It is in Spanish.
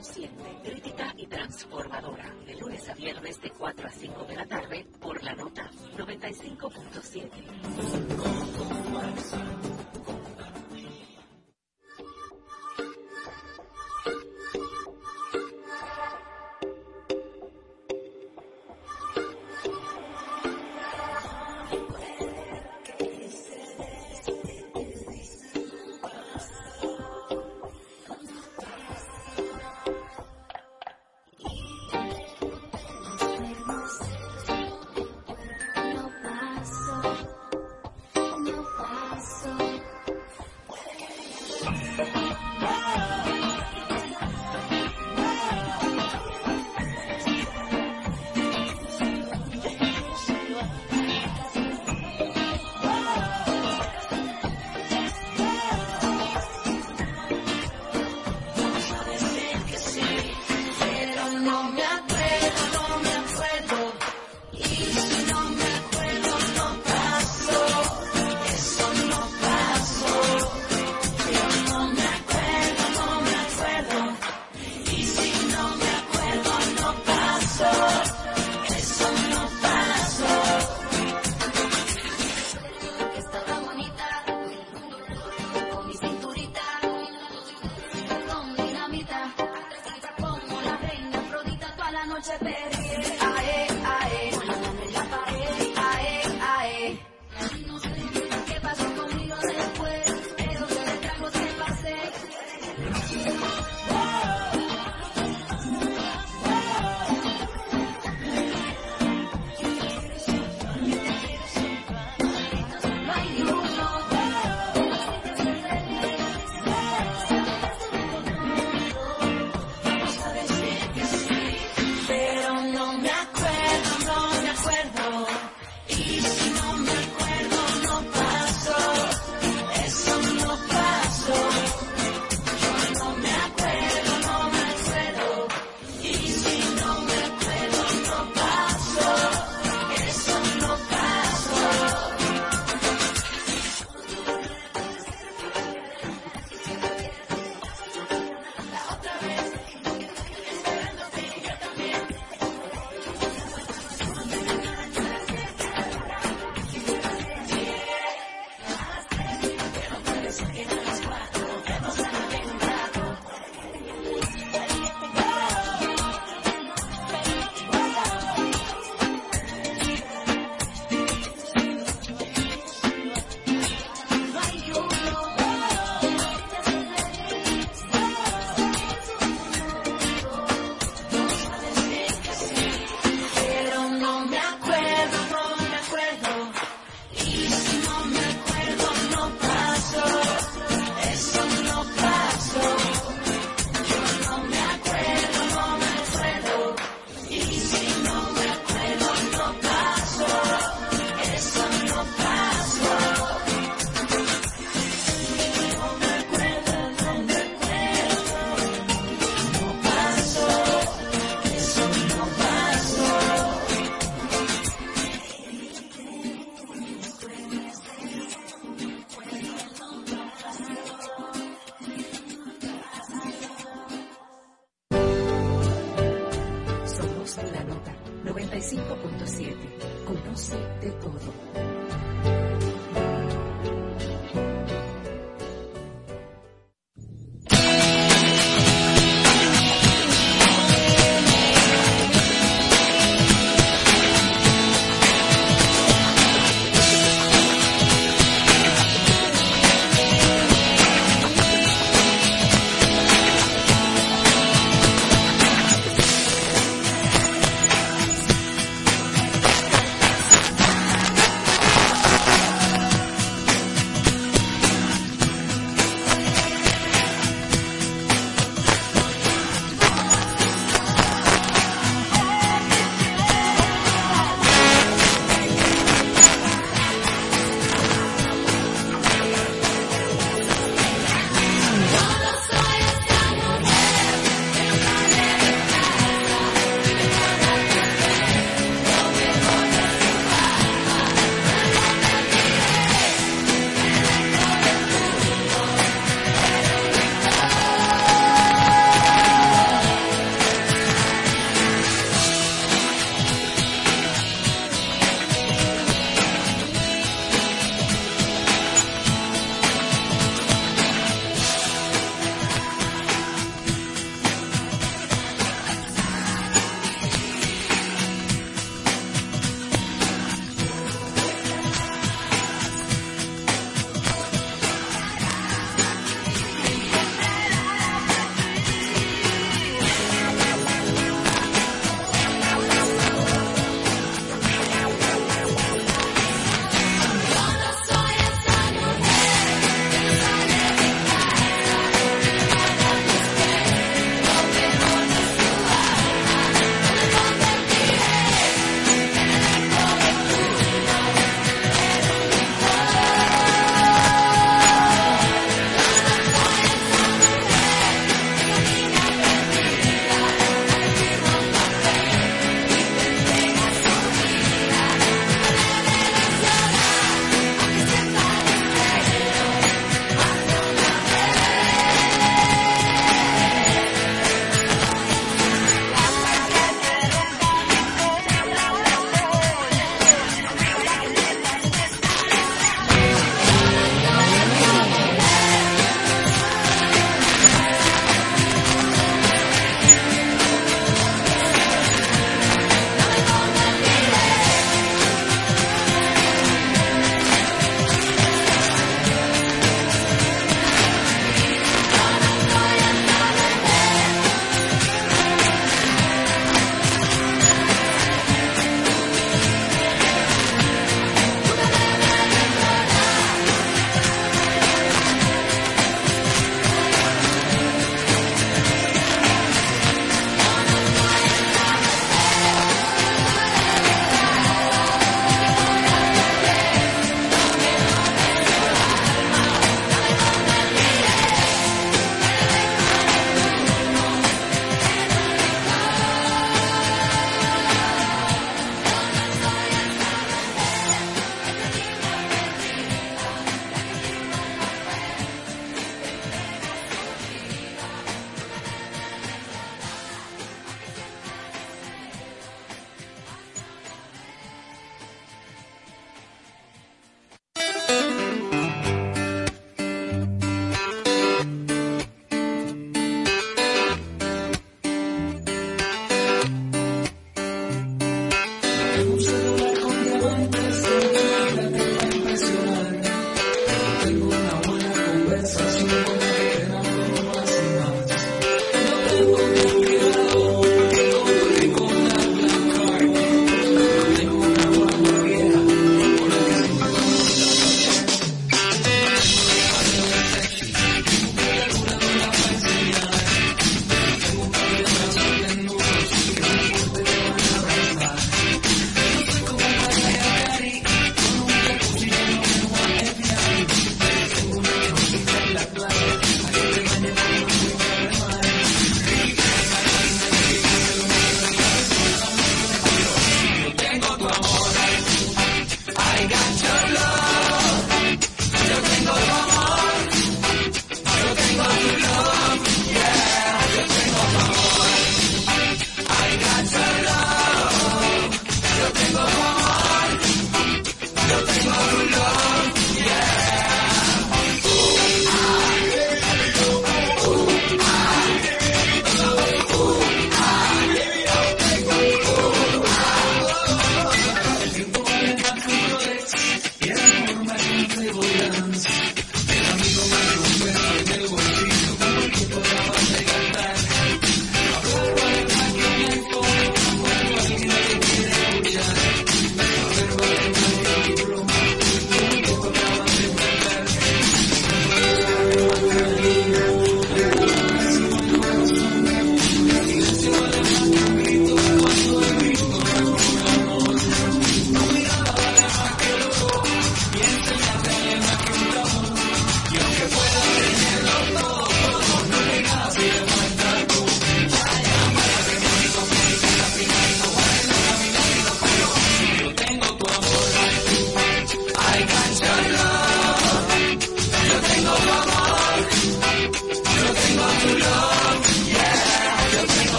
consciente, crítica y transformadora, de lunes a viernes de 4 a 5